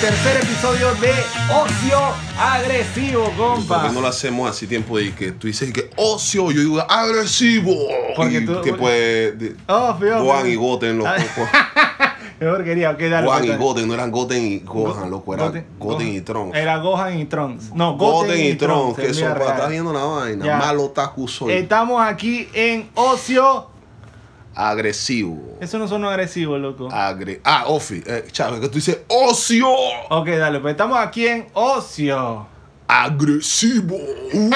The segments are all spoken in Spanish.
tercer episodio de Ocio Agresivo, compa. ¿Por qué no lo hacemos así tiempo de que tú dices que ocio, yo digo agresivo? Porque y tú- que pues de- Oh, fío, Gohan fío. y Goten, los. Qué porquería, ok, dale. Gohan y cuéntame. Goten, no eran Goten y Gohan, loco, era Goten- Goten y. Trunks. Era Gohan y Trunks. No, Goten y Trunks, que eso estás viendo una vaina. Ya. Malo soy. Estamos aquí en Ocio. Agresivo. Eso no son agresivos, loco. Agre ah, Ofi, eh, que tú dices ocio. Ok, dale, pues estamos aquí en Ocio. Agresivo. Uh.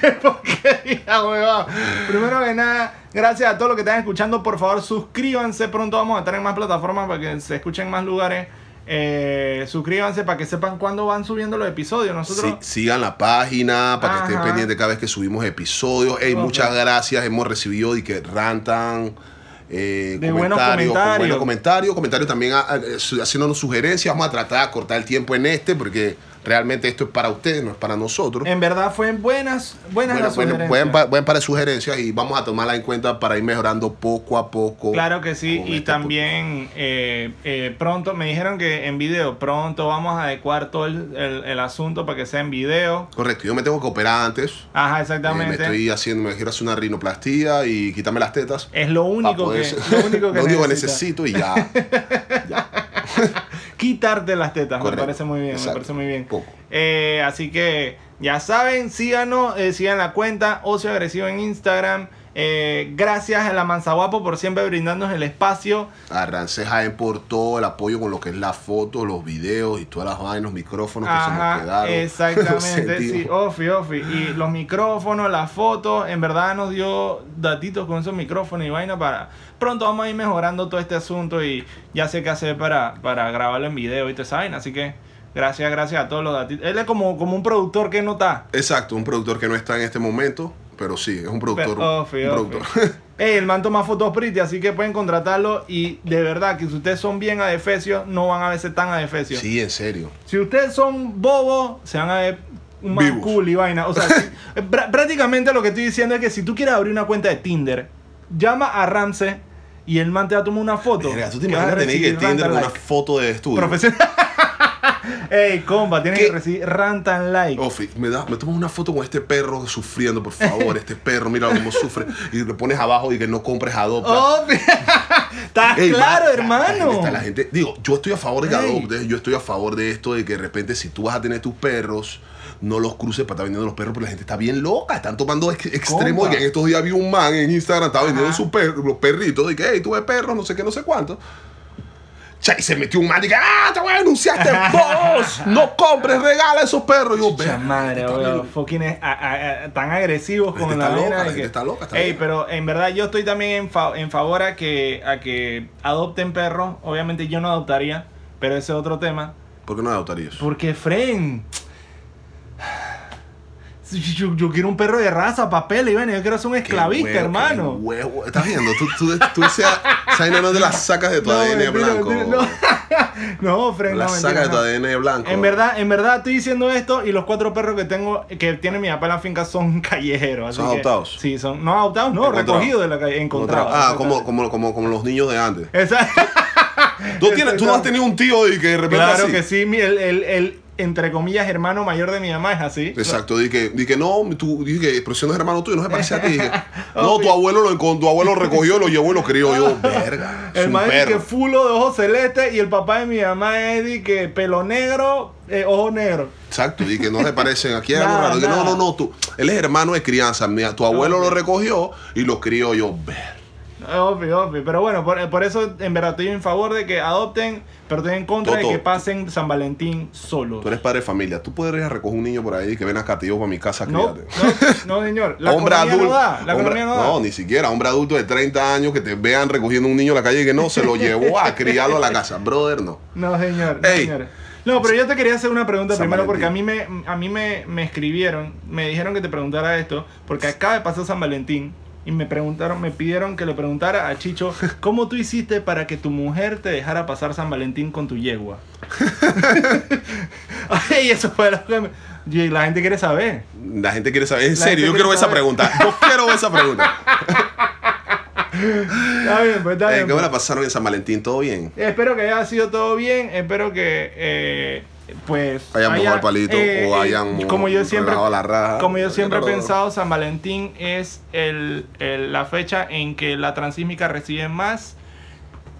¿Qué porquería, huevón? Primero que nada, gracias a todos los que están escuchando. Por favor, suscríbanse. Pronto vamos a estar en más plataformas para que se escuchen en más lugares. Eh, suscríbanse para que sepan cuándo van subiendo los episodios. Nosotros. Sí, sigan la página para que estén pendientes cada vez que subimos episodios. Ey, Ok. muchas gracias. Hemos recibido y que rantan. Eh, De buenos comentarios, comentarios. buenos comentarios, comentarios también ah, su- haciéndonos sugerencias. Vamos a tratar de cortar el tiempo en este porque realmente esto es para ustedes, no es para nosotros. En verdad fue buenas, buenas Bueno, las bueno, sugerencias. buen, buen par de sugerencias y vamos a tomarla en cuenta para ir mejorando poco a poco. Claro que sí, y este también eh, eh, pronto, me dijeron que en video, pronto vamos a adecuar todo el, el- el asunto para que sea en video. Correcto, yo me tengo que operar antes. Ajá, Eh, me exactamente. estoy haciendo, me quiero hacer una rinoplastía y quitarme las tetas. Es lo único poder que, lo único que, lo único que necesito y ya. Quitarte las tetas, Correcto. me parece muy bien, me parece muy bien. Poco. Eh, así que ya saben, síganos, eh, sigan la cuenta Ocio Agresivo en Instagram. Eh, gracias a la Manzaguapo por siempre brindarnos el espacio. A Rancés Jaén por todo el apoyo con lo que es la foto, los videos y todas las vainas, los micrófonos que se nos quedaron. Exactamente, sí. Ofi, Ofi. Y los micrófonos, las fotos, en verdad nos dio datitos con esos micrófonos y vaina para... Pronto vamos a ir mejorando todo este asunto y ya sé qué hacer para, para grabarlo en video y esa vaina. Así que gracias, gracias a todos los datitos. Él es como, como un productor que no está. Exacto, un productor que no está en este momento, pero sí, es un productor. Pero, Ofi, un Ofi. productor. Ey, el man toma fotos pretty, así que pueden contratarlo. Y de verdad que si ustedes son bien adefesios, no van a verse tan adefesios. sí, en serio. Si ustedes son bobos, se van a ver un man cool y vaina. O sea, si- eh, prá- prácticamente lo que estoy diciendo es que si tú quieres abrir una cuenta de Tinder, llama a Ramsey y el man te va a tomar una foto. Verga, ¿Tú te imaginas tener que Tinder una like. foto de estudio? Profesional. Ey, compa, tienes ¿Qué? que recibir rant and like. Ofi, me, da, me tomas una foto con este perro sufriendo, por favor. este perro, mira cómo sufre. Y le pones abajo y que no compres adopta. Oh, Estás Ey, claro, va, hermano. La gente, está- la gente- digo, yo estoy a favor de que adoptes, yo estoy a favor de esto de que de repente si tú vas a tener tus perros, no los cruces para estar vendiendo los perros, porque la gente está bien loca, están tomando ex- extremos. Y en estos días vi un man en Instagram, estaba vendiendo sus per- los perritos, y que, hey, tú ves perros, no sé qué, no sé cuánto. Cha, Y se metió un man y que, ah, te voy a denunciar este boss, no compres, regala esos perros. Y yo, "Verga, madre, está weón, bien". fucking es- a- a- a- tan agresivos La con la loca, la gente que- está loca, está Ey, pero en verdad yo estoy también en, fa- en favor a que, a que adopten perros. Obviamente yo no adoptaría, pero ese es otro tema. ¿Por qué no adoptarías? Porque, Fren, yo, yo quiero un perro de raza, papel, y bueno, yo quiero ser un esclavista, huevo, hermano. huevo. Estás viendo, tú, tú, tú esa esa no te la sacas de tu ADN mentira, blanco. mentira, no. no, Fren, la no, sacas de tu. ADN blanco. En verdad, en verdad estoy diciendo esto y los cuatro perros que tengo, que tiene mi papá en la finca son callejeros. así ¿Son que- adoptados? Sí, son, no adoptados, no, recogidos de la calle, encontrados. Ah, como, como, como, como los niños de antes. Esa- ¿Tú, tienes, tú no has tenido un tío y que de repente claro así? que sí, el, el, el, entre comillas, hermano mayor de mi mamá es así. Exacto, di que, di que no, tú, dije que pero si no es hermano tuyo, no se parece a ti. Dije, no, tu abuelo lo tu abuelo recogió, lo llevó y lo crió. Yo, verga, El es que fulo de ojos celestes y el papá de mi mamá es que pelo negro, eh, ojo negro. Exacto, di que no se parecen. Aquí hay algo raro. No, no, no, tú, él es hermano de crianza. mía, tu abuelo lo recogió y lo crió. Yo, verga. Obvio, obvio. Pero bueno, por, por eso en verdad estoy en favor de que adopten, pero estoy en contra Toto. de que pasen San Valentín solos. Tú eres padre de familia. Tú podrías recoger un niño por ahí que ven acá, te llevo para mi casa, No, críate. no, no, señor. La hombre adulto. no da. La hombre- economía no da. no, ni siquiera. Hombre adulto de 30 años que te vean recogiendo un niño en la calle y que no, se lo llevó a criarlo a la casa. Brother, no. No, señor. No, Ey, señor. No, pero yo te quería hacer una pregunta San primero porque a mí, me, a mí me, me escribieron, me dijeron que te preguntara esto, porque acaba de pasar San Valentín y me preguntaron, me pidieron que le preguntara a Chicho, ¿cómo tú hiciste para que tu mujer te dejara pasar San Valentín con tu yegua? Ay, eso fue lo que me- y la gente quiere saber. La gente quiere saber. En La serio, yo quiero ver esa pregunta. Yo quiero ver esa pregunta. Está bien, pues está Eh, bien. ¿Qué me pues. la pasaron en San Valentín? ¿Todo bien? Espero que haya sido todo bien. Espero que, eh, pues. Hayan haya- mojado el palito eh, o eh, hayan mo- como yo siempre, la raja. como yo siempre he pensado, San Valentín es el, el- la fecha en que la transísmica recibe más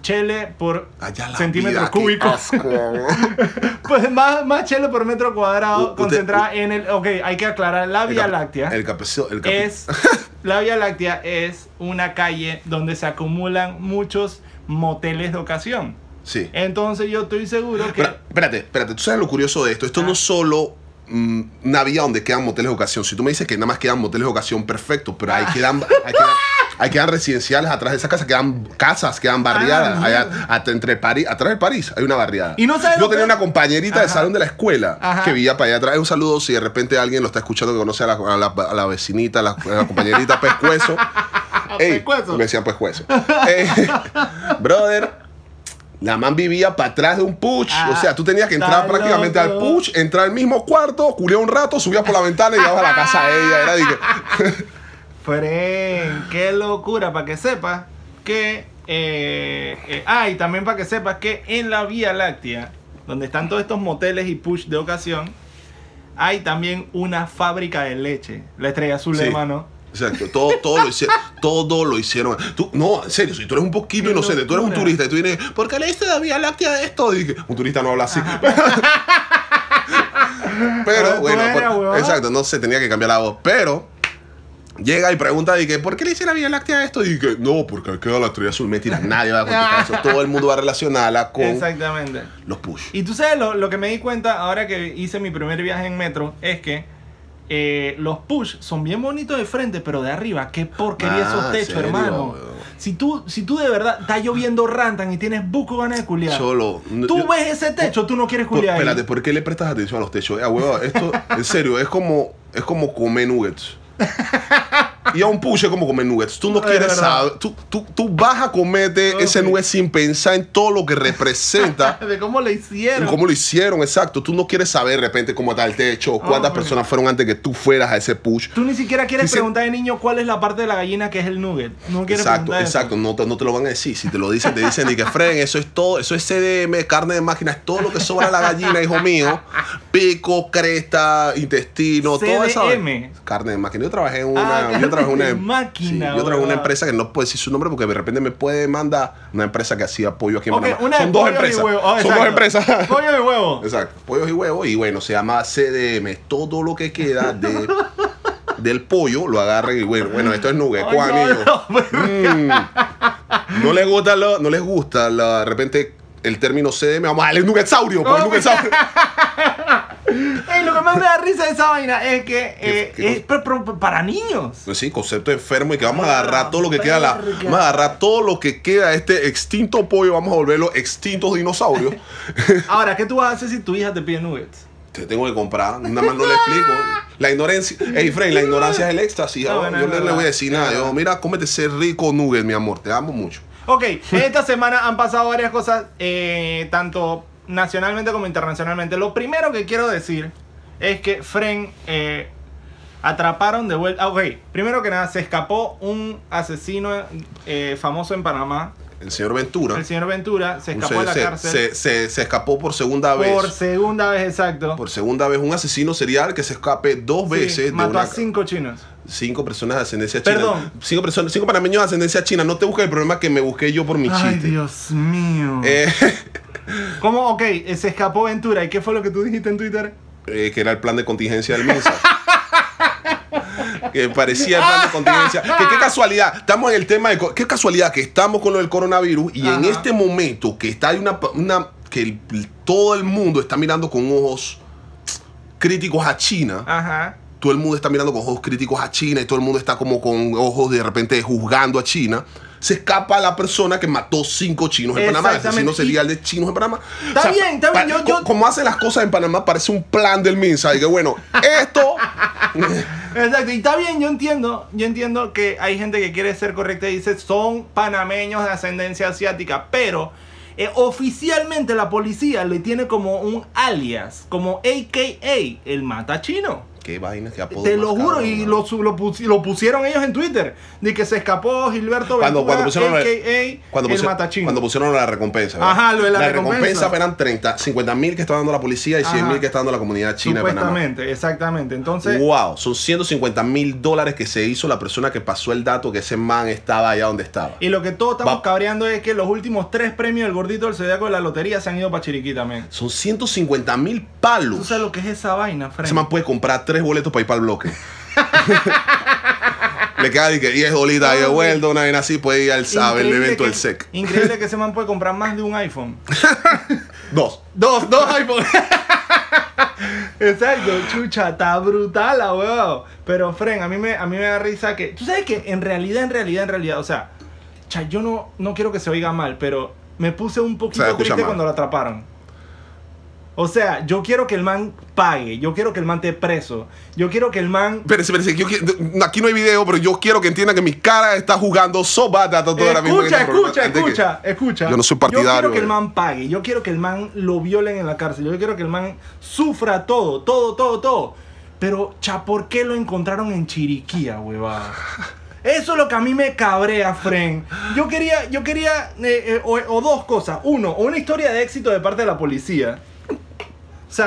chele por la centímetro cúbico. asco. Pues más, más chele por metro cuadrado U- concentrada en el. Ok, hay que aclarar. La Vía Láctea El capecio- el capi- es. La Vía Láctea es una calle donde se acumulan muchos moteles de ocasión. Sí. Entonces yo estoy seguro que... Espera, espérate, espérate. ¿Tú sabes lo curioso de esto? Esto Ah. no es solo mm, una vía donde quedan moteles de ocasión. Si tú me dices que nada más quedan moteles de ocasión, perfecto. Pero Ah. ahí quedan, ahí quedan, ahí quedan residenciales atrás de esa casa, quedan casas, quedan barriadas. Ah, Allá, hasta entre París, atrás de París hay una barriada. Y no sabes Yo tenía que- una compañerita de Ajá. salón de la escuela Ajá. que vivía para allá atrás. Un saludo si de repente alguien lo está escuchando que conoce a la, a la- a la vecinita, a la, a la compañerita Pescuezo. Ey, Pescuezo. Me decían Pescuezo. Eh, brother. La man vivía para atrás de un push. Ah, o sea, tú tenías que entrar prácticamente al push, entrar al mismo cuarto, culiar un rato, subías por la ventana y llegabas a la casa de ella. Era que- Fren, qué locura, para que sepas que... Eh, eh, ah, y también para que sepas que en la Vía Láctea, donde están todos estos moteles y push de ocasión, hay también una fábrica de leche. La estrella azul, Sí. hermano. Exacto, todo, todo, lo hicieron, todo lo hicieron. Tú, no, en serio, si tú eres un poquito Qué inocente, tú eres un locura. turista y tú vienes, ¿por qué leíste la Vía Láctea esto? Y que un turista no habla así. Pero bueno, por- huevón. exacto, no sé, tenía que cambiar la voz. Pero llega y pregunta, y que, ¿por qué le hice la Vía Láctea a esto? Y que, no, porque queda la estrella azul. Mentira, nadie va a contestar eso. Todo el mundo va a relacionarla con Exactamente. los push. Y tú sabes, lo, lo que me di cuenta ahora que hice mi primer viaje en metro es que eh, los push son bien bonitos de frente, pero de arriba, qué porquería Ah, esos ¿en techos, serio, hermano. Si tú, si tú de verdad está lloviendo rantan y tienes buco ganas de culiar, Solo. tú yo- ves ese techo, tú no quieres culiar. espérate, ¿por qué le prestas atención a los techos? Eh, esto, en serio, es como, es como comer nuggets. Y a un push es como comer nuggets. Tú no Es quieres saber. Tú, tú, tú vas a comerte ese nugget sin pensar en todo lo que representa. de cómo le hicieron. cómo lo hicieron, exacto. Tú no quieres saber de repente cómo está el techo, cuántas ok. personas fueron antes que tú fueras a ese push. Tú ni siquiera quieres preguntar de niño cuál es la parte de la gallina que es el nugget. No quieres Exacto, preguntar exacto. No te, no te lo van a decir. Si te lo dicen, te dicen y que Fren, eso es todo, eso es CDM, carne de máquina, es todo lo que sobra la gallina, hijo mío. Pico, cresta, intestino, todo eso. Carne de máquina. Yo trabajé en una. Ah, trabajé en una. máquina, sí, yo trabajé en una empresa que no puedo decir su nombre porque de repente me puede demandar una empresa que hacía pollo aquí en Ok, Panamá. Son dos empresas. huevo. Ah, Son dos empresas. Pollo y huevo. Exacto, pollos y huevos. Y bueno, se llama CDM. Todo lo que queda de, del pollo lo agarran y bueno, bueno, esto es nugget, Juanillo. no, no, Mm. No les gusta, lo- no les gusta la- de repente el término CDM. Vamos a darle nuggetsaurio, pues, No, nuggetsaurio. Ey, lo que más me da risa de esa vaina es que eh, qué es para niños. Pues sí, concepto enfermo y que vamos a Ah, agarrar todo lo que queda, la, verga. vamos a agarrar todo lo que queda de este extinto pollo, vamos a volverlo extintos dinosaurios. Ahora, ¿qué tú vas a hacer si tu hija te pide nuggets? Te tengo que comprar, nada más no le explico. La ignorancia, hey Frey, la ignorancia es el éxtasis. No, yo no le voy a decir nada. Yo, mira, cómete ese rico nugget, mi amor, te amo mucho. Ok, esta semana han pasado varias cosas, eh, tanto nacionalmente como internacionalmente. Lo primero que quiero decir es que Fren eh, atraparon de vuelta. ah, Ok, primero que nada, se escapó un asesino eh, famoso en Panamá. El señor Ventura El señor Ventura se escapó se, de la se- cárcel se- se- se escapó por segunda vez. por segunda vez, exacto. Por segunda vez, un asesino serial que se escape dos Sí, veces de mató una, a cinco chinos. cinco personas de ascendencia china. Perdón. Cinco, personas, cinco panameños de ascendencia china. No te busques el problema que me busqué yo por mi Ay, chiste. Dios mío. Eh, ¿Cómo? Ok, eh, se escapó Ventura. ¿Y qué fue lo que tú dijiste en Twitter? eh, que era el plan de contingencia del MINSA. que parecía el plan de contingencia. Que qué casualidad, estamos en el tema de... Qué casualidad que estamos con lo del coronavirus y en este momento que está hay una... una que el- todo el mundo está mirando con ojos críticos a China. Ajá. todo el mundo está mirando con ojos críticos a China y todo el mundo está como con ojos de repente juzgando a China. se escapa la persona que mató cinco chinos en Panamá. El asesino serial de chinos en Panamá. Está bien, está bien, yo- yo- co- Como hacen las cosas en Panamá, parece un plan del MINSA. Y que bueno, esto. Exacto, y está bien, yo entiendo, yo entiendo que hay gente que quiere ser correcta y dice son panameños de ascendencia asiática, pero eh, oficialmente la policía le tiene como un alias, como AKA, el mata chino. Qué vaina, qué apodo. Te lo juro, y lo, lo, pus- lo pusieron ellos en Twitter, de que se escapó Gilberto Cuando, Ventura, cuando pusieron, la- AKA, cuando, el pusieron, cuando pusieron la recompensa. ¿verdad? Ajá, lo de la recompensa. eran 30, 50 mil que está dando la policía y 100 mil que está dando la comunidad china. Supuestamente, exactamente. Entonces, Wow, son 150 mil dólares que se hizo la persona que pasó el dato que ese man estaba allá donde estaba. y lo que todos estamos Va- cabreando es que los últimos tres premios del gordito del zodiaco de la lotería se han ido para Chiriquí también. Son 150 mil ¿Tú palos. sabes lo que es esa vaina, Frank? Ese man puede comprar tres boletos para ir para el bloque. Le queda de que 10 dolitas ahí de vuelta, una vaina así, puede ir al sabe, el evento del SEC. Increíble que ese man puede comprar más de un iPhone. Dos. Dos, dos iPhones. Exacto, chucha, está brutal la huevón. Pero, Fren, a mí, me, a mí me da risa que. Tú sabes que en realidad, en realidad, en realidad, o sea, cha, yo no, no quiero que se oiga mal, pero me puse un poquito triste mal. cuando lo atraparon. O sea, yo quiero que el man pague, yo quiero que el man esté preso, yo quiero que el man yo quiero- aquí no hay video, pero yo quiero que entienda que mi cara está jugando so bad that todo ahora mismo en Escucha, este escucha, escucha, escucha. Yo no soy partidario, Yo quiero que el man pague. Yo quiero que el man lo violen en la cárcel. Yo quiero que el man sufra todo, todo, todo, todo. Pero, cha, ¿por qué lo encontraron en Chiriquía, huevada? Eso es lo que a mí me cabrea, Fren. Yo quería, yo quería, eh, eh, o, o dos cosas. Uno, o una historia de éxito de parte de la policía.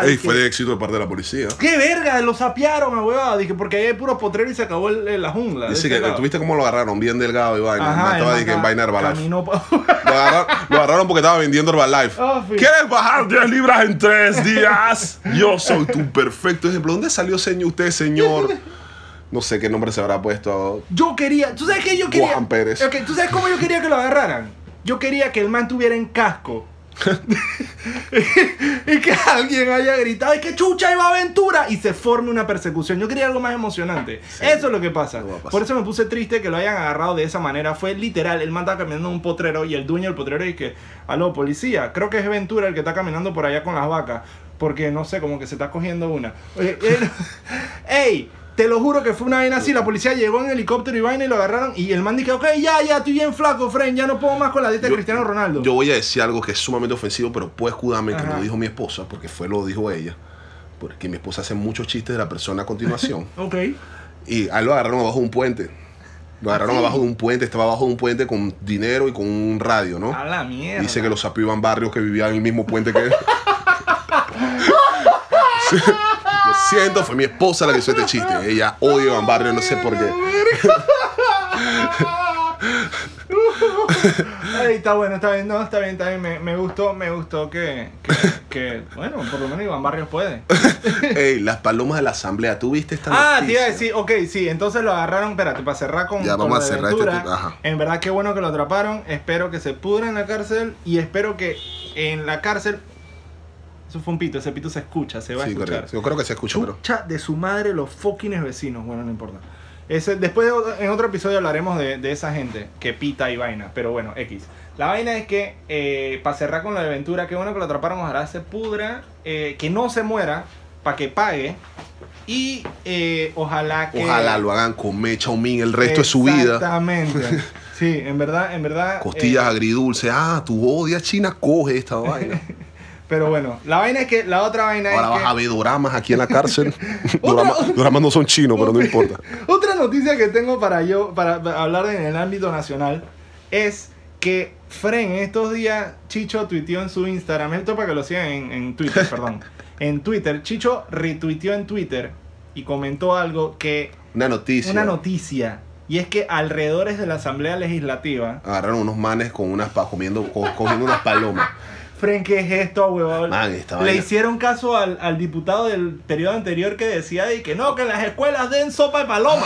Ey, fue de éxito de parte de la policía. ¡Qué verga! Lo sapearon a huevada. Dije, porque ahí hay puro potrero y se acabó el- la jungla. Dice que tuviste cómo lo agarraron, bien delgado y vaina. Ajá, el estaba que en vaina Herbalife. Lo agarraron, lo agarraron porque estaba vendiendo Herbalife. Sí. ¿Quieres bajar 10 libras en 3 días? Yo soy tu perfecto ejemplo. ¿Dónde salió señor, usted, señor? No sé qué nombre se habrá puesto. Yo quería, ¿tú sabes qué yo quería? Juan Pérez. Ok, ¿tú sabes cómo yo quería que lo agarraran? Yo quería que el man tuviera en casco. y que alguien haya gritado, ¡ay, que chucha iba aventura! Y se forme una persecución. Yo quería algo más emocionante. Eso es lo que pasa. No. Por eso me puse triste que lo hayan agarrado de esa manera. Fue literal, el man estaba caminando un potrero y el dueño del potrero dice que, aló, policía, creo que es Ventura el que está caminando por allá con las vacas. Porque no sé, como que se está cogiendo una. Oye, él- ¡Ey! Te lo juro que fue una vaina así. La policía llegó en helicóptero y vaina y lo agarraron. Y el man dijo, ok, ya, ya, estoy bien flaco, friend. Ya no puedo más con la dieta de Cristiano Ronaldo. Yo voy a decir algo que es sumamente ofensivo, pero puedo escudarme que lo dijo mi esposa, porque fue lo dijo ella. Porque mi esposa hace muchos chistes de la persona a continuación. ok. y a él lo agarraron abajo de un puente. Lo agarraron ¿Ah, sí? abajo de un puente, estaba abajo de un puente con dinero y con un radio, ¿no? A la mierda. Dice que los sapios iban barrios que vivían en el mismo puente que él. Sí. Siento, fue mi esposa la que hizo este chiste. Ella odia Iván Barrio, no sé por qué. Ay, está bueno, está bien, no, está bien, está bien. Me, me gustó, me gustó que, que, que, bueno, por lo menos Iván Barrios puede. Ey, las palomas de la asamblea, ¿tú viste esta Ah, te noticia? iba a decir, ok, sí, entonces lo agarraron, espérate, para cerrar con, Ya, con vamos a cerrar este tipo, ajá. En verdad, qué bueno que lo atraparon. Espero que se pudra en la cárcel y espero que en la cárcel. Eso fue un pito, ese pito se escucha, se va a Sí, escuchar. correcto. Yo creo que se escucha, pero. Chucha de su madre los fucking vecinos. Bueno, no importa. Ese, después de en otro episodio hablaremos de, de esa gente que pita y vaina. Pero bueno, X. La vaina es que, eh, para cerrar con la de Ventura, qué bueno que lo atraparon, ojalá se pudra, eh, que no se muera, para que pague. Y eh, ojalá que... Ojalá lo hagan con mecha o min el resto de su vida. Exactamente. Sí, en verdad, en verdad. Costillas eh, agridulces. Ah, tú odias China, coge esta vaina. pero bueno, la vaina es que, la otra vaina Ahora es vas que... a ver doramas aquí en la cárcel. Doramas, doramas no son chinos, pero no importa. Otra noticia que tengo para yo, para para hablar en el ámbito nacional, es que Fren en estos días, Chicho tuiteó en su Instagram, esto para que lo sigan en, en Twitter, perdón. En Twitter, Chicho retuiteó en Twitter y comentó algo que, Una noticia. una noticia, y es que alrededores de la Asamblea Legislativa, Agarraron unos manes con unas pa- comiendo, co- cogiendo unas palomas. Fren, ¿qué es esto, huevón? Man, esta Le vaina. hicieron caso al, al diputado del periodo anterior que decía de que no, que en las escuelas den sopa de paloma.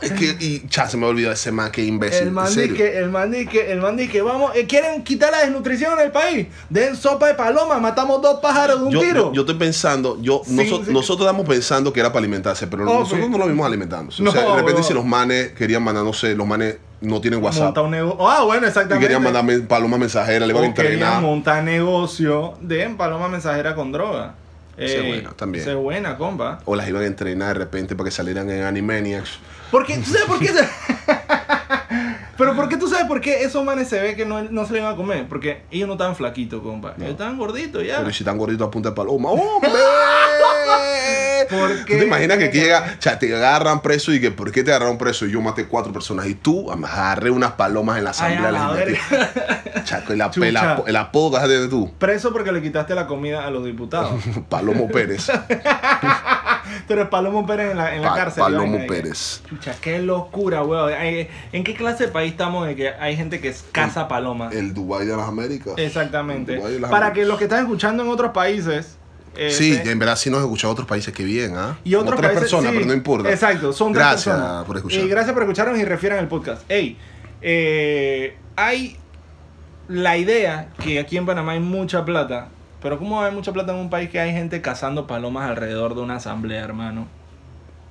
Es que, y cha, se me olvidó ese man, que imbécil. El man serio. que, el man que, el man que vamos, eh, quieren quitar la desnutrición en el país. Den sopa de paloma, matamos dos pájaros de un Yo, tiro. yo, yo estoy pensando, yo, Sí, noso- sí. nosotros estamos pensando que era para alimentarse, pero nosotros no lo vimos alimentándose. No, o sea, de repente si los manes querían mandar, no sé, los manes no tienen WhatsApp. montar un negocio. Ah, bueno, Y exactamente. querían mandarme palomas mensajeras, le iban a entrenar. montar negocio de paloma mensajera con droga. Es Eh, buena, también. es buena, compa. O las iban a entrenar de repente para que salieran en Animaniacs. Porque, ¿tú sabes por qué? se- Pero ¿por qué tú sabes por qué esos manes se ve que no, no se le iban a comer? Porque ellos no estaban flaquitos, compa. Ellos estaban gorditos ya. Pero si están gorditos a punta de paloma. ¡Hombre! ¿Por ¿Tú qué? te imaginas que aquí llega, o sea, te agarran preso y que ¿por qué te agarraron preso? Y yo maté cuatro personas y tú agarré unas palomas en la asamblea. verga. Chaco, el, ap- Chucha. el, ap- el apodo que has de tú. Preso porque le quitaste la comida a los diputados. Palomo Pérez. Pero es Palomo Pérez en la, en la Pa- cárcel. Palomo Pérez. Chucha, qué locura, weón. Ay, ¿En qué clase de país estamos de que hay gente que es caza palomas? El Dubai de las Américas. Exactamente. Dubái de las Para Américas. que los que están escuchando en otros países. Eh, Sí, se- en verdad sí nos escuchado otros países que bien, ¿ah? Y otros tres países, personas, sí, pero no importa. Exacto, son tres Gracias personas. por escuchar. Y gracias por escucharnos y refieran el podcast. Ey, eh, hay la idea que aquí en Panamá hay mucha plata. Pero ¿cómo hay mucha plata en un país que hay gente cazando palomas alrededor de una asamblea, hermano?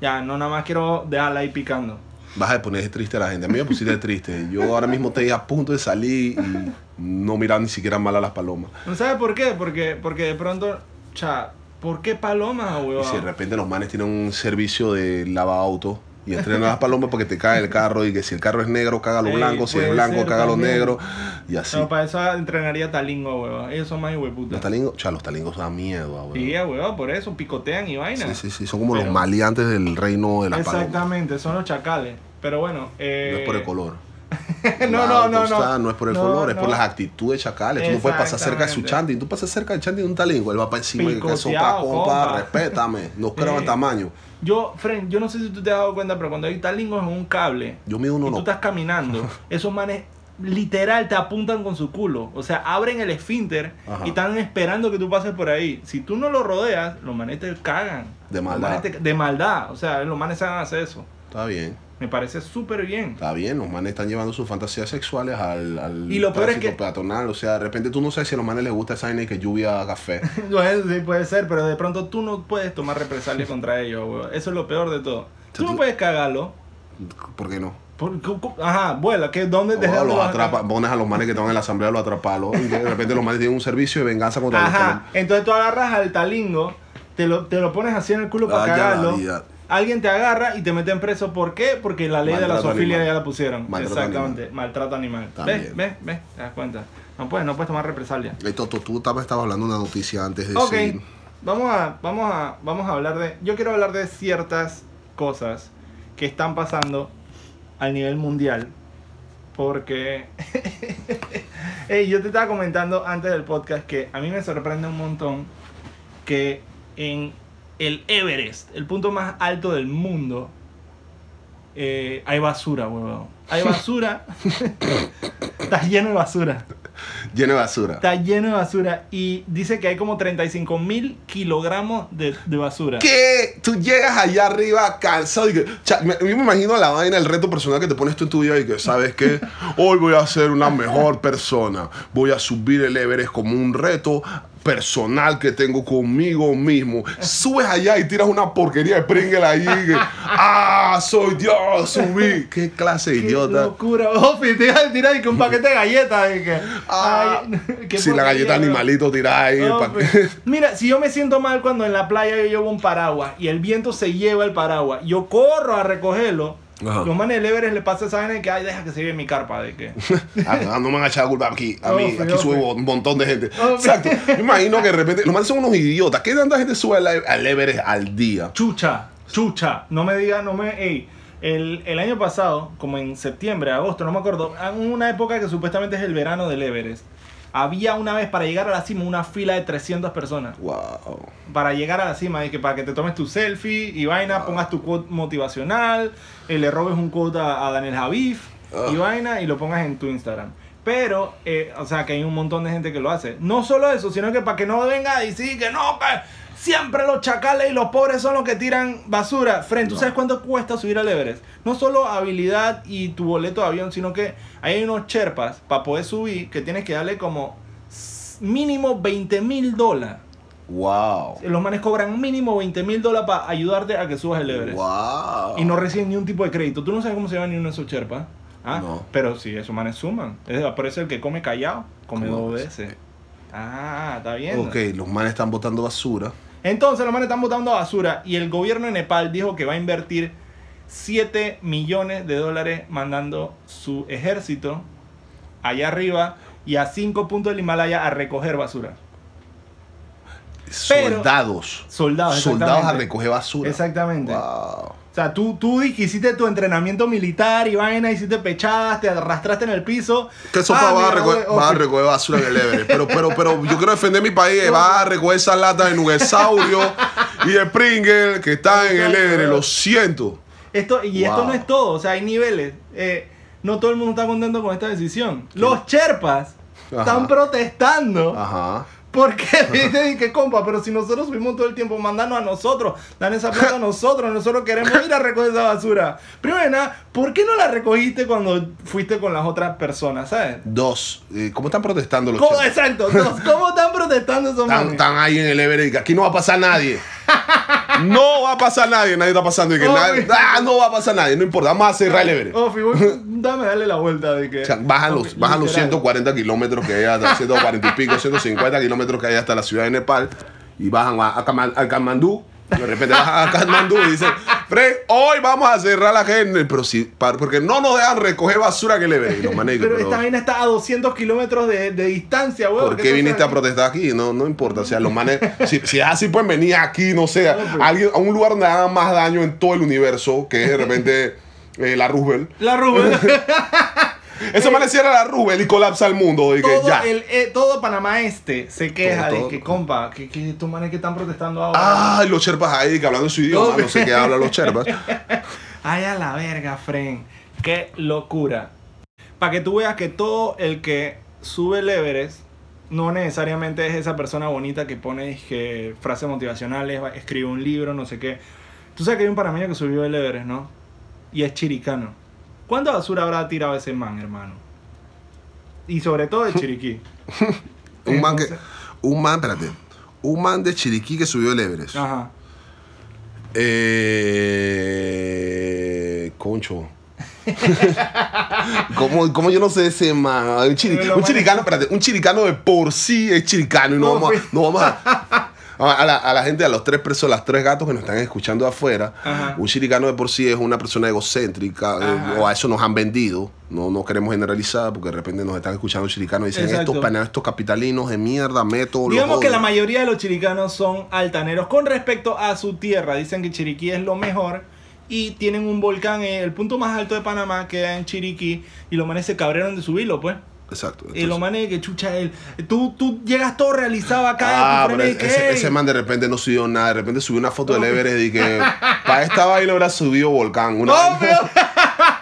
Ya, no nada más quiero dejarla ahí picando. Vas a poner triste a la gente. A mí me pusiste triste. Yo ahora mismo estoy a punto de salir y no mirar ni siquiera mal a las palomas. ¿No sabes por qué? Porque, porque de pronto, cha, ¿por qué palomas, Y huevón? si de repente los manes tienen un servicio de lava auto y entrenan a las palomas porque te cae el carro y que si el carro es negro caga los Ey, blancos, si es blanco caga los también. negros y así. No, para eso entrenaría talingo, huevón. Ellos son más hueputas. Los talingos, cha, los talingos dan miedo, weón. Sí, huevón, por eso picotean y vaina. Sí, sí, sí, son como Pero- los maleantes del reino de las palomas. Exactamente, son los chacales. Pero bueno, eh... No es por el color. no, no, no, no. no es por el color, es por las actitudes chacales. Tú no puedes pasar cerca de su Exactamente. chanti. Tú pasas cerca del chanti de un talingo, él va para encima y que sopa, compa, respétame. No creo en Sí. tamaño. Yo, Fren, yo no sé si tú te has dado cuenta, pero cuando hay talingos en un cable Yo mido y uno tú no. estás caminando, esos manes literal te apuntan con su culo. O sea, abren el esfínter Ajá. y están esperando que tú pases por ahí. Si tú no lo rodeas, los manes te cagan. De maldad. te- de maldad. O sea, los manes saben hacer eso. Está bien. Me parece súper bien. Está bien, los manes están llevando sus fantasías sexuales al, al Y lo peor es que- peatonal. O sea, de repente tú no sabes si a los manes les gusta esa que lluvia café. Bueno, sí, puede ser, pero de pronto tú no puedes tomar represalias contra ellos, weón. Eso es lo peor de todo. Tú no puedes cagarlo. ¿Por qué no? Por- ajá, vuela, ¿qué, ¿dónde O dónde los a atrapa, pones a los manes que estaban en la asamblea, los atrapalos. Y de repente los manes tienen un servicio de venganza contra los Ajá, entonces tú agarras al talingo, te lo, te lo pones así en el culo para Ah, ya la cagarlo. Alguien te agarra y te meten preso. ¿Por qué? Porque la ley de la zoofilia ya la pusieron. Maltrato Exactamente, maltrato animal. También. ¿Ves? ¿Ves? ¿Ves? ¿Te das cuenta? No puedes, no puedes tomar represalia. Ey, Toto, tú también estabas hablando de una noticia antes de Ok, seguir. vamos a, vamos, a, vamos a hablar de... Yo quiero hablar de ciertas cosas que están pasando al nivel mundial. Porque... Ey, yo te estaba comentando antes del podcast que a mí me sorprende un montón que en el Everest, el punto más alto del mundo, eh, hay basura, huevón. Hay basura. Está lleno de basura. Lleno de basura. Está lleno de basura y dice que hay como 35 mil kilogramos de, de basura. que tú llegas allá arriba cansado y que cha, me, yo me imagino la vaina el reto personal que te pones tú en tu vida y que sabes que hoy voy a ser una mejor persona voy a subir el Everest como un reto personal que tengo conmigo mismo subes allá y tiras una porquería de Pringle que ah soy Dios subí qué clase de Qué idiota locura. Ofi, te ibas a tirar y que un paquete de galletas. y que, Ah, ay, qué si la galleta bro. animalito tirada ahí pa- pues, Mira, si yo me siento mal cuando en la playa yo llevo un paraguas y el viento se lleva el paraguas, yo corro a recogerlo. Ajá. Los manes del Everest le pasa esa vaina de que, ay, deja que se lleve mi carpa. De que, Ah, no me han echado culpa aquí. A mí, aquí ofe. sube un montón de gente. Exacto. Me imagino que de repente. Los manes son unos idiotas. ¿Qué tanta gente sube al, al Everest al día? chucha, chucha. No me diga, no me. Ey, el, el año pasado, como en septiembre, agosto, no me acuerdo, en una época que supuestamente es el verano del Everest, había una vez para llegar a la cima una fila de 300 personas. Wow. para llegar a la cima y que para que te tomes tu selfie y vaina, pongas tu quote motivacional, eh, le robes un quote a, a Daniel Javif y vaina y lo pongas en tu Instagram. Pero, eh, o sea, que hay un montón de gente que lo hace. No solo eso, sino que para que no venga a decir que no, que siempre los chacales y los pobres son los que tiran basura. Fren, ¿tú No. sabes cuánto cuesta subir al Everest? No solo habilidad y tu boleto de avión, sino que hay unos cherpas para poder subir que tienes que darle como mínimo 20 mil dólares. Wow. Los manes cobran mínimo 20 mil dólares para ayudarte a que subas el Everest. Wow. Y no reciben ni un tipo de crédito. Tú no sabes cómo se llama ni uno de esos cherpas. ¿Ah? No. Pero sí, esos manes suman. Es, por eso el que come callado, come ¿Cómo dos veces. Ah, está bien. Ok, los manes están botando basura. Entonces los manes están botando basura y el gobierno de Nepal dijo que va a invertir 7 millones de dólares mandando su ejército allá arriba y a 5 puntos del Himalaya a recoger basura. Pero- Soldados. Soldados. Soldados a recoger basura. Exactamente. Wow. Sea, tú, tú que hiciste tu entrenamiento militar y vaina, hiciste pechadas, te arrastraste en el piso. ¿Qué sopa Ah, vas, a recoger, ok. vas a recoger basura en el Everest? Pero, pero, pero yo quiero defender mi país. Vas a recoger esas latas de Nugesaurio y de Pringle que están en el. Everest. Lo siento. Esto, y esto no es todo, o sea, hay niveles. Eh, no todo el mundo está contento con esta decisión. Los Sherpas están protestando Ajá. Porque dicen que compa, pero si nosotros subimos todo el tiempo mandando a nosotros, dan esa plata a nosotros, nosotros queremos ir a recoger esa basura. Primero de nada, ¿por qué no la recogiste cuando fuiste con las otras personas, sabes? Dos. eh, ¿Cómo están protestando los ¿Cómo, exacto, dos, ¿cómo están protestando esos Están, manes? están ahí en el Everest y que aquí no va a pasar nadie. No va a pasar nadie, nadie está pasando. Y que Oh, nadie- ah, no va a pasar nadie, no importa, vamos a el Everest. Oh, dame darle la vuelta de que. O sea, bajan los, bajan los literal. 140 kilómetros que hay hasta 140 y pico, 150 kilómetros que hay hasta la ciudad de Nepal y bajan a, a, Kaman- a Katmandú. De repente bajan a Katmandú y dicen, Fred, hoy vamos a cerrar la gente. Pero pa- porque no nos dejan recoger basura que le ven. Los Pero, pero, esta vaina está a 200 kilómetros de, de distancia, weón. ¿Por qué viniste a protestar aquí? No, no importa. O sea, los manes, si, si es así, pueden venir aquí, no sé, a, pero- alguien- a un lugar donde hagan más daño en todo el universo, que es de repente eh, la Roosevelt. La Rubén. Ese man cierra la Roosevelt y colapsa el mundo. Y que todo, ya. el, eh, todo Panamá Este se queja Todo, de que, compa, que, que estos manes que están protestando ahora. Ay, los cherpas ahí que hablando su idioma, No, sé qué hablan los cherpas. Ay, a la verga, Fren. Qué locura. Para que tú veas que todo el que sube el Everest no necesariamente es esa persona bonita que pone que frases motivacionales, va- escribe un libro, no sé qué. Tú sabes que hay un panameño que subió el Everest, ¿no? Y es chiricano. ¿Cuánta basura habrá tirado ese man, hermano? Y sobre todo de Chiriquí. Un man que. Un man, espérate. Un man de Chiriquí que subió el Everest. Ajá. Eh. Concho. ¿Cómo, cómo yo no sé ese man? Un, chiri- un chiricano, espérate, un chiricano de por sí es chiricano y no, No, vamos, a, pues. no vamos a, a, la, a la gente, a los tres personas, las tres gatos que nos están escuchando afuera, Ajá. un chiricano de por sí es una persona egocéntrica, eh, o a eso nos han vendido, no, no queremos generalizar porque de repente nos están escuchando chiricanos y dicen Exacto. estos pana- estos capitalinos de mierda, métodos. Digamos que la mayoría de los chiricanos son altaneros con respecto a su tierra. Dicen que Chiriquí es lo mejor y tienen un volcán, el punto más alto de Panamá queda en Chiriquí y los manes se cabrearon de subirlo, pues. Exacto. Y los manes que chucha él. Tú, tú llegas todo realizado acá. Ah, pero que, ese, man de repente no subió nada, de repente subió una foto del No. Everest y que para esta vaina hubiera subido volcán. Una ¡Oh, vaina-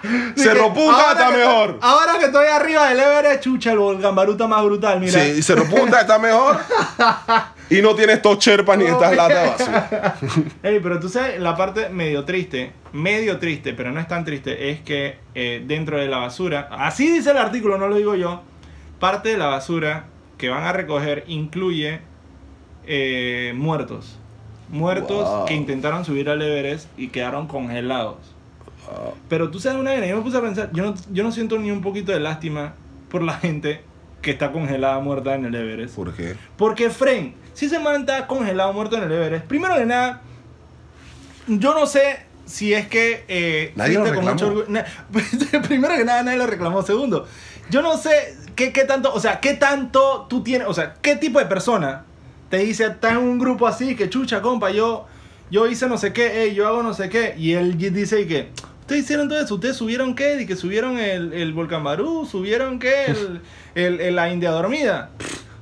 Dije, Cerro Punta está que mejor. ahora que estoy arriba del Everest, chucha, el volcán Baruta más brutal, mira. Sí, Cerro Punta está mejor. Y no tiene estos cherpas ni estas latas de basura. Ey, pero tú sabes, la parte medio triste, medio triste, pero no es tan triste, es que eh, dentro de la basura, así dice el artículo, no lo digo yo, parte de la basura que van a recoger incluye eh, muertos. Muertos Wow. que intentaron subir al Everest y quedaron congelados. Pero tú sabes una vaina, yo me puse a pensar, yo no, yo no siento ni un poquito de lástima por la gente que está congelada, muerta en el Everest. ¿Por qué? Porque, Fren, si ese man está congelado, muerto en el Everest, primero de nada, yo no sé si es que. Eh, Nadie lo con reclamó. mucho orgullo- na- primero que nada, nadie lo reclamó. Segundo, yo no sé qué, qué tanto, o sea, qué tanto tú tienes, o sea, qué tipo de persona te dice, está en un grupo así, que chucha, compa, yo, yo hice no sé qué, ey, yo hago no sé qué, y él dice y que. Ustedes hicieron todo eso, ustedes subieron qué, y que subieron el, el volcán Barú, subieron qué, el, el- el- la India dormida.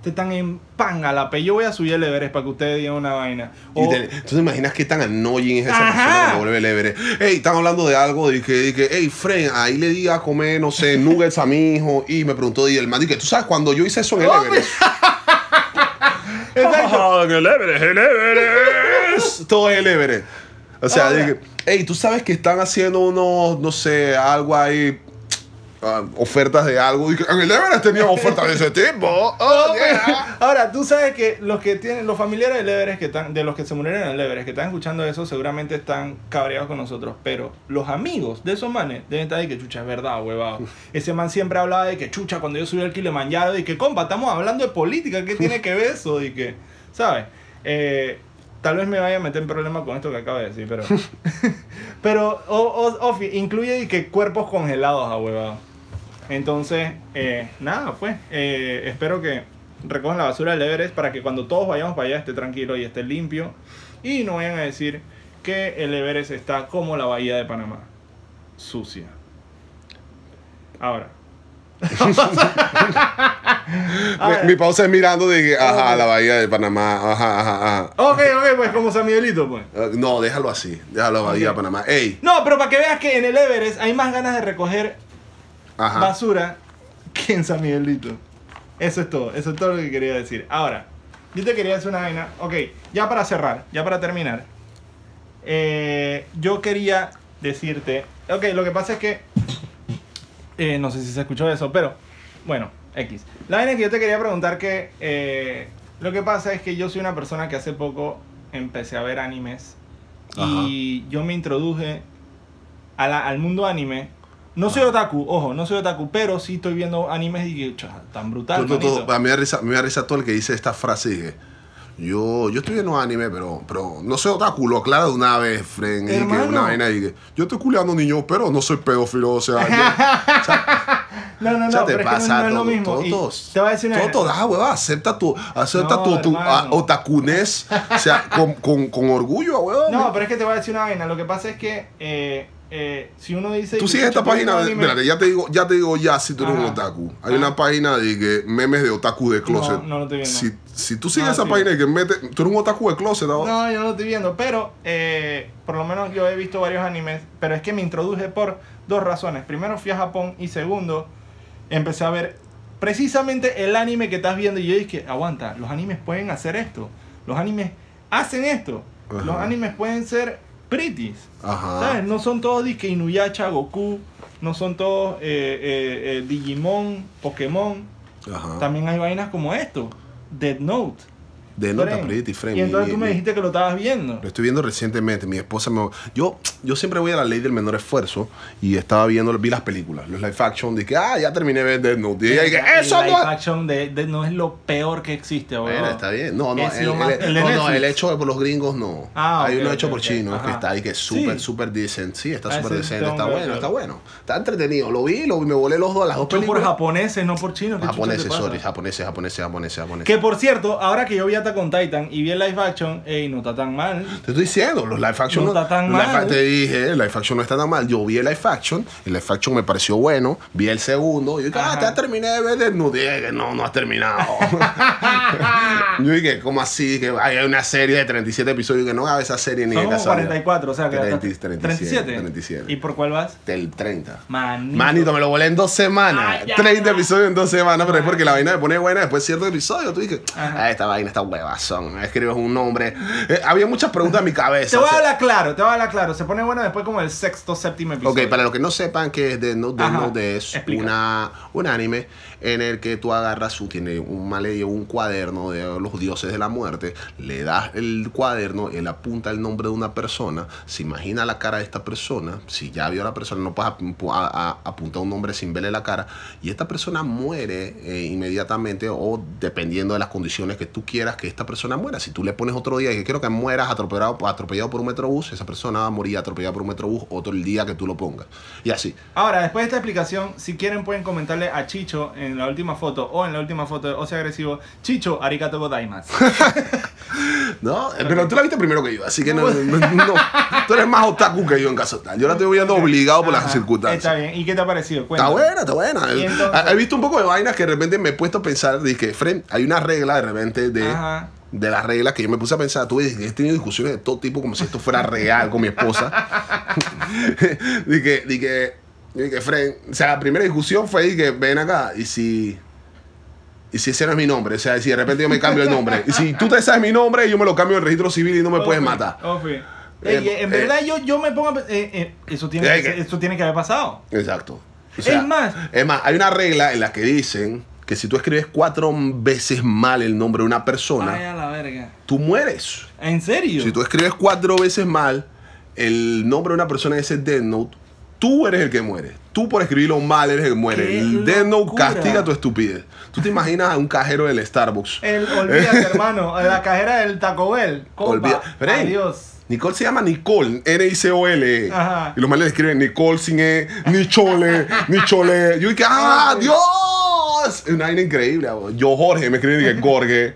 Ustedes están en pangalape. Yo voy a subir el Everest para que ustedes digan una vaina. Y O- te- ¿Tú te imaginas qué tan annoying es esa Ajá. persona cuando vuelve el Everest? Ey, están hablando de algo, de que, de que hey, Fren, ahí le di a comer, no sé, nuggets a mi hijo. Y me preguntó, y el man, que tú sabes, cuando yo hice eso en el Oh, Everest. Exacto. En el Everest, el Everest. Todo es el Everest. O sea, que, hey, tú sabes que están haciendo unos, no sé, algo ahí. Ah, ofertas de algo. Y que en el Everest tenían ofertas de ese tipo. Oh, yeah. Ahora, tú sabes que los que tienen, los familiares del Everest que están, de los que se murieron en el Everest, que están escuchando eso, seguramente están cabreados con nosotros. Pero los amigos de esos manes deben estar de que chucha, es verdad, huevado. Ese man siempre hablaba de que chucha, cuando yo subí al Kilimanjaro, y que compa, estamos hablando de política, ¿qué tiene que ver eso? Y que, ¿sabes? Eh, tal vez me vaya a meter en problemas con esto que acabo de decir, pero. pero, o, o- Ofi, incluye y que cuerpos congelados, a huevado. Entonces, eh, nada, pues, eh, espero que recojan la basura del Everest para que cuando todos vayamos para allá esté tranquilo y esté limpio. Y no vayan a decir que el Everest está como la bahía de Panamá, sucia. Ahora. Mi, mi pausa es mirando de que, ajá, la bahía de Panamá, ajá, ajá, ajá. Ok, ok, pues como San Miguelito, pues. Ah, No, déjalo así, déjalo la bahía de Panamá. Ey, No, pero para que veas que en el Everest hay más ganas de recoger ajá. basura que en San Miguelito. Eso es todo, eso es todo lo que quería decir. Ahora, yo te quería hacer una vaina. Ok, ya para cerrar, ya para terminar. eh, yo quería decirte. Ok, lo que pasa es que. Eh, no sé si se escuchó eso, pero. Bueno, X. La vaina es que yo te quería preguntar que. eh, lo que pasa es que yo soy una persona que hace poco empecé a ver animes. Y yo me introduje a la- al mundo anime. No soy otaku, ojo, no soy otaku, pero sí estoy viendo animes y tan brutal. Todo. A mí me da risa, me da risa todo el que dice esta frase. Dije, yo, yo estoy viendo anime, pero, pero no soy otaku. Lo aclara de una vez, Fren. Y que una vaina y que yo estoy culeando niños, pero no soy pedófilo. O sea, yo- o sea, No, no, no, o sea, te pero es que no- pasa no, es lo todo, mismo. todo, te voy a decir una todo, ah, huevón, acepta tu, acepta No, tu, tu ah, otakunés, o sea, con, con, con orgullo, huevón. No, pero es que te voy a decir una vaina. Lo que pasa es que eh, eh, si uno dice. Tú sigues esta "Chucha, página, de, espérate, ya te digo, ya te digo ya si tú eres un otaku. Hay Ajá. una página de que memes de otaku de closet. no lo estoy viendo. Si, si tú sigues No, esa sí. página que mete, tú eres un otaku de closet, ¿no? No, yo no lo estoy viendo, pero eh, por lo menos yo he visto varios animes, pero es que me introduje por dos razones. Primero fui a Japón y segundo empecé a ver precisamente el anime que estás viendo y yo dije, aguanta, los animes pueden hacer esto, los animes hacen esto, Ajá. los animes pueden ser pretties, Ajá. ¿sabes? No son todos disque Inuyasha, Goku, no son todos eh, eh, Digimon, Pokémon, Ajá. también hay vainas como esto, Dead Note. De nota Fren. pretty, Fren. Y entonces Mi- tú me dijiste que lo estabas viendo. Lo estoy viendo recientemente. Mi esposa me. Yo, yo siempre voy a la ley del menor esfuerzo y estaba viendo, vi las películas, los live action. Dije, ah, ya terminé de ver Death Note. Y ella dije, El eso live no es. action de, de- no es lo peor que existe, está bien. No, no, Es el, más- el- el no, no, el hecho por los gringos no. Ah, Hay ok, uno ok, hecho por ok. chinos que Ajá. está ahí que es súper, Sí. súper decent. Sí, está Ah, súper decente. Está que bueno, está bueno. Está entretenido. Lo vi, lo vi, me volé los dos a las dos Hecho por películas. japoneses, no por chinos. ¿qué chucha Japoneses, sorry, japoneses, japoneses, japoneses, japoneses. Que por cierto, ahora que yo vi Attack on Titan y vi el live action, ey, no está tan mal. Te estoy diciendo, los live action No está tan live mal. Te dije, el live action no está tan mal. Yo vi el live action, el live action me pareció bueno. Vi el segundo. Y yo dije, ah, ya terminé de ver. Dije, no, no has terminado. yo dije, ¿cómo así? Que hay una serie de 37 episodios que no haga esa serie ni Son de casualidad. 44, o sea que 30, hasta- 37, 37. ¿Y por cuál vas? Del 30. Manito. Manito, me lo volé en dos semanas. Ay, ya. 30 episodios en dos semanas, pero es porque la vaina me pone buena después de cierto episodio. Tú Ajá. ah, esta vaina está huevazón. Escribes un nombre. Eh, había muchas preguntas en mi cabeza. Te voy a hablar claro, te voy a hablar claro. Se pone bueno después como el sexto, séptimo episodio. Ok, para los que no sepan que es Death Note, Death Ajá, es explica. una, un anime en el que tú agarras un male un cuaderno de los dioses de la muerte, le das el cuaderno, él apunta el nombre de una persona, se imagina la cara de esta persona, si ya vio a la persona no puedes apuntar un nombre sin verle la cara, y esta persona muere eh, inmediatamente o dependiendo de las condiciones que tú quieras que esta persona muera. Si tú le pones otro día y que quiero que mueras atropellado, atropellado por un metrobús, esa persona va a morir atropellada por un metrobús otro el día que tú lo pongas. Y así. Ahora, después de esta explicación, si quieren pueden comentarle a Chicho en la última foto o en la última foto de Oce Agresivo, Chicho, arigato godaimasu. No, pero tú la viste primero que yo, así que no, no- no. tú eres más otaku que yo en caso tal. Yo la estoy viendo obligado por las circunstancias. Está bien. ¿Y qué te ha parecido? Está buena, está buena. He visto un poco de vainas que de repente me he puesto a pensar, dije, Fren, hay una regla de repente de, Ajá. De las reglas que yo me puse a pensar, tuve, he tenido discusiones de todo tipo como si esto fuera real con mi esposa. dije, dije, dije, Fren, o sea, la primera discusión fue, dije, ven acá, y si... Y si ese no es mi nombre, o sea, si de repente yo me cambio el nombre, y si tú te sabes mi nombre, yo me lo cambio en el registro civil y no me puedes matar. Eh, en eh. verdad yo, yo me pongo a eh, eso, tiene que, que- eso tiene que haber pasado. Exacto. O Es más- es más, hay una regla en la que dicen que si tú escribes cuatro veces mal el nombre de una persona, Ay, a la verga. tú mueres. ¿En serio? Si tú escribes cuatro veces mal el nombre de una persona en ese Death Note, tú eres el que muere. Tú por escribirlo mal eres el que muere. ¡Qué El Death Note castiga tu estupidez. Tú te imaginas a un cajero del Starbucks. El, olvídate, hermano. La cajera del Taco Bell. Compa. Adiós. Nicole se llama Nicole, N-I-C-O-L. Ajá. Y los males le escriben Nicole sin E, ni Chole, ni Chole. Yo dije, ¡ah, Ah, sí. Una vaina increíble. Yo, Jorge, me escriben, dije, Gorge.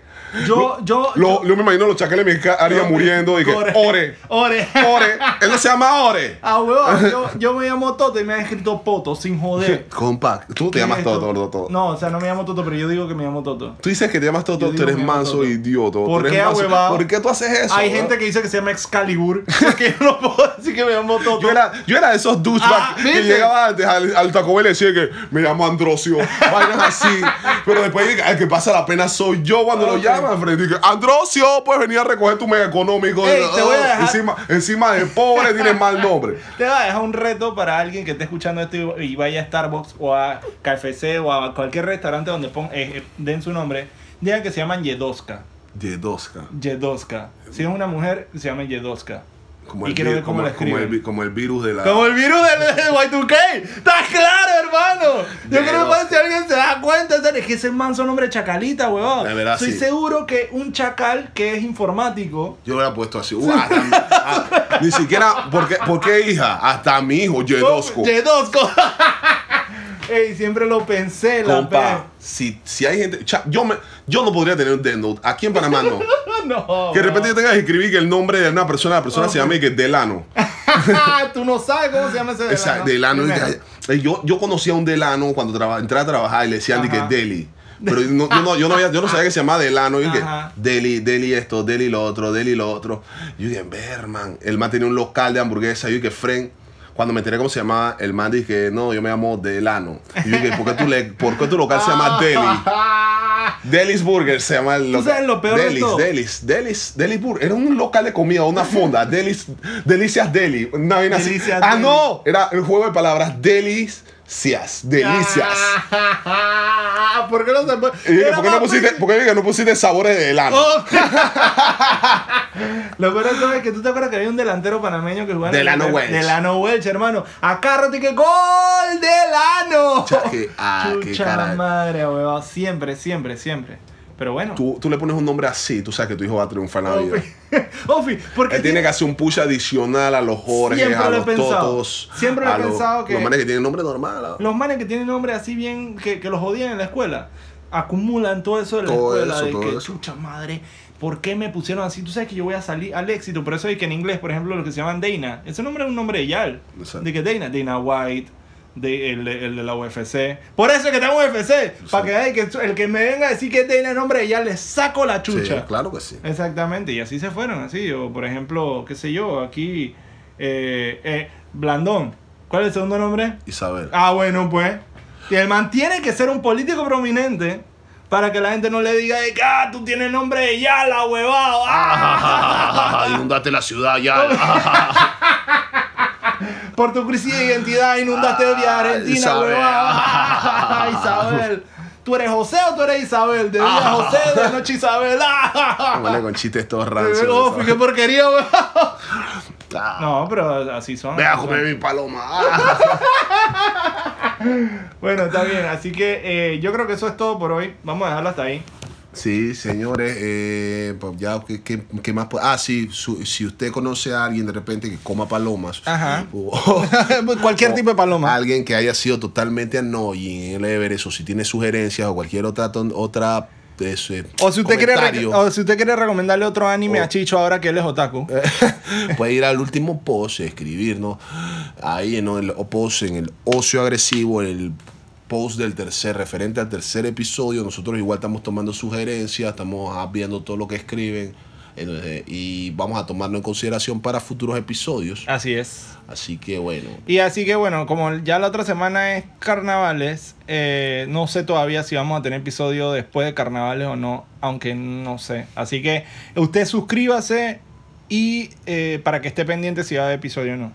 Yo, yo. Lo, yo- yo me imagino los de mi área muriendo. Dije, Ore. Ore, Ore. Ore. Él no se llama Ore. Ah, huevón, yo, yo me llamo Toto y me han escrito Poto, sin joder. Compact. Tú te ¿Qué llamas? Toto, Toto, Toto. No, o sea, no me llamo Toto, pero yo digo que me llamo Toto. Tú dices que te llamas Toto, tú eres que llamo manso Toto. idiota. ¿Por qué, manso. ahuevado? ¿Por qué tú haces eso? Hay gente que dice que se llama Excalibur. Porque yo no puedo decir que me llamo Toto. Yo era, yo era de esos douchebags Ah, que llegaba antes al, al Taco Bell y decía que me llamo Androcio, vainas así. Pero después el que pasa la pena soy yo cuando Ok. lo Freddy. Dije, Androcio, puedes venir a recoger tu mega económico. Ey, te voy a dejar- encima, encima de pobre tienes mal nombre. Te voy a dejar un reto para alguien que esté escuchando esto y vaya a Starbucks o a KFC o a cualquier restaurante donde pon- eh, eh, den su nombre. Digan que se llaman Yedoska. De Dosca. Yedoska. Si es una mujer, se llama Yedoska. Como Y el, quiero ver cómo como, lo como el, como el virus de la. Como el virus del del Y2K. ¡Estás claro, hermano! Yo creo que si alguien se da cuenta, es que ese manso nombre es chacalita, huevón. De verdad, Estoy sí. seguro que un chacal que es informático. Yo lo hubiera puesto así. Uh, hasta- ni siquiera. ¿por qué, por qué, hija? Hasta mi hijo, Yedosco. Yedosco. Ey, siempre lo pensé, la Compa, si, si hay gente. cha, yo, me, yo no podría tener un Death Note. Aquí en Panamá no. No. Que de repente yo tenga que escribir que el nombre de una persona, la persona se llama y que Delano. Tú no sabes cómo se llama ese Exacto, Delano. Delano. Y que- yo, yo conocí a un Delano cuando traba, entré a trabajar y le decían de que. Deli. Pero no- yo, no, yo, no había- yo no sabía que se llamaba Delano. Y que. Deli, Deli esto, Deli lo otro, Deli lo otro. Yo dije, ver, man. El man tenía un local de hamburguesa. Y yo dije, Fren. Cuando me enteré cómo se llamaba, el man dije, no, yo me llamo Delano. Y yo dije, ¿por qué tu, le- por qué tu local se llama Deli? Delis Burger se llama el ¿Tú sabes lo peor de Delis, todo? Delis, Delis, Delis Burger. Era un local de comida, una fonda. Delis, Delicias Deli. Una vaina así. Delicias Ah, Deli. no. Era el juego de palabras. Delicias. Delicias. ¿Por qué no se puede? ¿por qué no pusiste, por qué no pusiste sabores de helado? Oh. Lo peor de todo es que tú te acuerdas que había un delantero panameño que jugaba en el Delano Welch. Delano Welch, hermano. Acá y que gol Delano. Cha, que- ah, qué Chucha caray. madre, weón. Siempre, siempre, siempre. Pero bueno. Tú, tú le pones un nombre así, tú sabes que tu hijo va a triunfar en la vida. Ofi, Ofi, porque Él tiene que hacer un push adicional a los Jorge, Siempre a los pensado. Totos. Siempre lo he los- pensado que- Los manes que tienen nombre normal. ¿ah? los manes que tienen nombre así bien, que, que los odian en la escuela, acumulan todo eso de la Todo escuela. eso, de todo que, eso. chucha madre, ¿por qué me pusieron así? Tú sabes que yo voy a salir al éxito. Por eso hay que en inglés, por ejemplo, lo que se llaman Dana. Ese nombre es un nombre de Yal. Exacto. De que Dana, Dana White. De, el, el de la UFC. Por eso es que tengo UFC. Para que, ay, que el que me venga a decir que es Dana es nombre de Yal, le saco la chucha. Sí, claro que sí. Exactamente, y así se fueron, así. O por ejemplo, qué sé yo, aquí, eh, eh, Blandón. ¿Cuál es el segundo nombre? Isabel. Ah, bueno, pues. Y el man tiene que ser un político prominente para que la gente no le diga, de que, ah, tú tienes nombre de Yala, huevado. Ah. Inundate la ciudad ya. Por tu crisis de identidad inundaste de Ah, Argentina, Isabel. Ah, Isabel. ¿Tú eres José o tú eres Isabel? De día José, de noche Isabel. Ah. Vale, con chistes todos Oh, rancios. qué porquería, huevado. Ah, No, pero así son. Ve a comer mi paloma. Ah. Bueno, está bien. Así que eh, yo creo que eso es todo por hoy. Vamos a dejarlo hasta ahí. Sí, señores, eh, pues ya, ¿qué, qué, qué más? puede- Ah, sí, su- si usted conoce a alguien de repente que coma palomas. Ajá. o- Cualquier o tipo de paloma. Alguien que haya sido totalmente annoying en el Everest, o si tiene sugerencias o cualquier otra, otra ese O si usted quiere o si usted quiere recomendarle otro anime O- a Chicho ahora que él es otaku. Puede ir al último post, escribirnos ahí en el post, en el ocio agresivo, en el post del tercer, referente al tercer episodio. Nosotros igual estamos tomando sugerencias, estamos ah, viendo todo lo que escriben entonces, y vamos a tomarlo en consideración para futuros episodios. Así es. Así que bueno, Y así que bueno, como ya la otra semana es carnavales, eh, no sé todavía si vamos a tener episodio después de carnavales o no, aunque no sé. Así que usted suscríbase y eh, para que esté pendiente si va a haber episodio o no.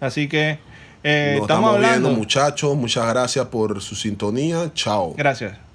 Así que eh, nos estamos, hablando. viendo muchachos, muchas gracias por su sintonía, chao. Gracias.